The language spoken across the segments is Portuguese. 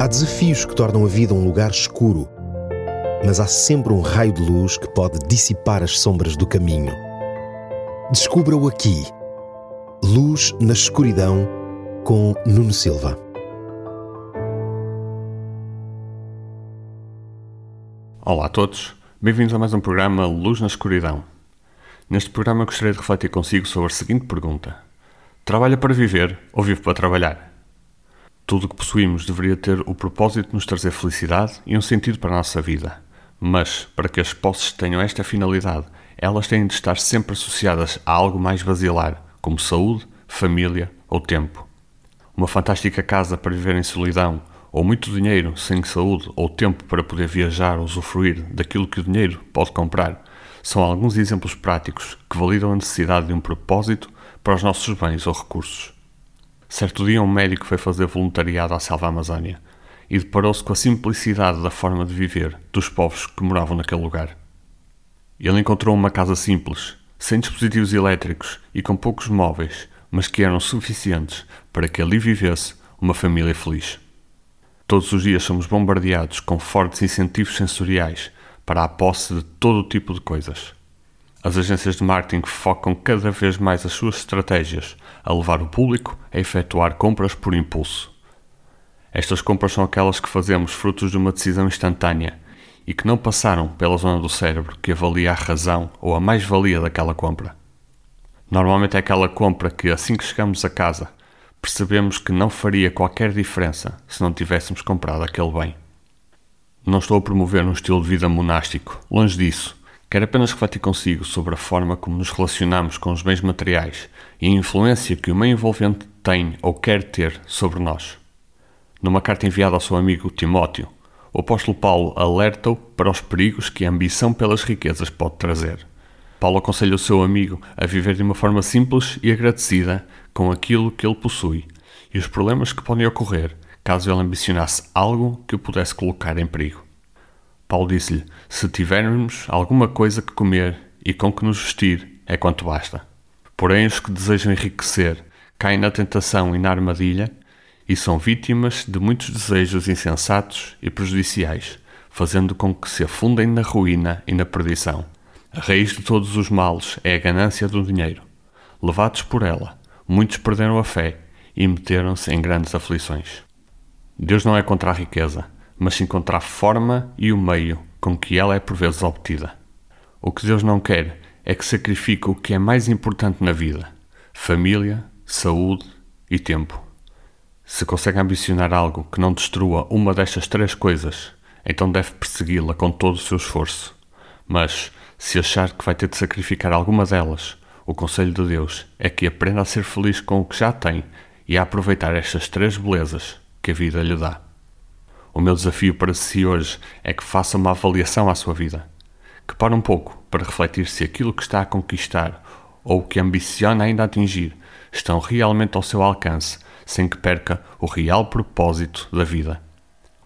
Há desafios que tornam a vida um lugar escuro, mas há sempre um raio de luz que pode dissipar as sombras do caminho. Descubra-o aqui. Luz na escuridão com Nuno Silva. Olá a todos, bem-vindos a mais um programa Luz na Escuridão. Neste programa gostaria de refletir consigo sobre a seguinte pergunta: Trabalha para viver ou vive para trabalhar? Tudo o que possuímos deveria ter o propósito de nos trazer felicidade e um sentido para a nossa vida. Mas, para que as posses tenham esta finalidade, elas têm de estar sempre associadas a algo mais basilar, como saúde, família ou tempo. Uma fantástica casa para viver em solidão, ou muito dinheiro sem saúde ou tempo para poder viajar ou usufruir daquilo que o dinheiro pode comprar, são alguns exemplos práticos que validam a necessidade de um propósito para os nossos bens ou recursos. Certo dia, um médico foi fazer voluntariado à selva amazónia e deparou-se com a simplicidade da forma de viver dos povos que moravam naquele lugar. Ele encontrou uma casa simples, sem dispositivos elétricos e com poucos móveis, mas que eram suficientes para que ali vivesse uma família feliz. Todos os dias somos bombardeados com fortes incentivos sensoriais para a posse de todo tipo de coisas. As agências de marketing focam cada vez mais as suas estratégias a levar o público a efetuar compras por impulso. Estas compras são aquelas que fazemos frutos de uma decisão instantânea e que não passaram pela zona do cérebro que avalia a razão ou a mais-valia daquela compra. Normalmente é aquela compra que, assim que chegamos a casa, percebemos que não faria qualquer diferença se não tivéssemos comprado aquele bem. Não estou a promover um estilo de vida monástico, longe disso Quero apenas refletir consigo sobre a forma como nos relacionamos com os bens materiais e a influência que o meio envolvente tem ou quer ter sobre nós. Numa carta enviada ao seu amigo Timóteo, o apóstolo Paulo alerta-o para os perigos que a ambição pelas riquezas pode trazer. Paulo aconselha o seu amigo a viver de uma forma simples e agradecida com aquilo que ele possui e os problemas que podem ocorrer caso ele ambicionasse algo que o pudesse colocar em perigo. Paulo disse-lhe: Se tivermos alguma coisa que comer e com que nos vestir, é quanto basta. Porém, os que desejam enriquecer caem na tentação e na armadilha e são vítimas de muitos desejos insensatos e prejudiciais, fazendo com que se afundem na ruína e na perdição. A raiz de todos os males é a ganância do dinheiro. Levados por ela, muitos perderam a fé e meteram-se em grandes aflições. Deus não é contra a riqueza mas sim contra a forma e o meio com que ela é por vezes obtida. O que Deus não quer é que sacrifique o que é mais importante na vida: família, saúde e tempo. Se consegue ambicionar algo que não destrua uma destas três coisas, então deve persegui-la com todo o seu esforço. Mas, se achar que vai ter de sacrificar alguma delas, o conselho de Deus é que aprenda a ser feliz com o que já tem e a aproveitar estas três belezas que a vida lhe dá. O meu desafio para si hoje é que faça uma avaliação à sua vida. Que pare um pouco para refletir se aquilo que está a conquistar ou o que ambiciona ainda atingir estão realmente ao seu alcance, sem que perca o real propósito da vida.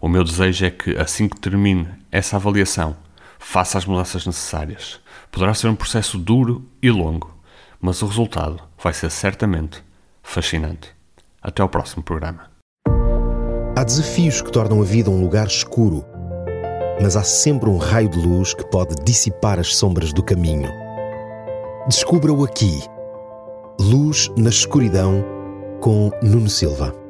O meu desejo é que, assim que termine essa avaliação, faça as mudanças necessárias. Poderá ser um processo duro e longo, mas o resultado vai ser certamente fascinante. Até ao próximo programa. Há desafios que tornam a vida um lugar escuro, mas há sempre um raio de luz que pode dissipar as sombras do caminho. Descubra-o aqui. Luz na escuridão com Nuno Silva.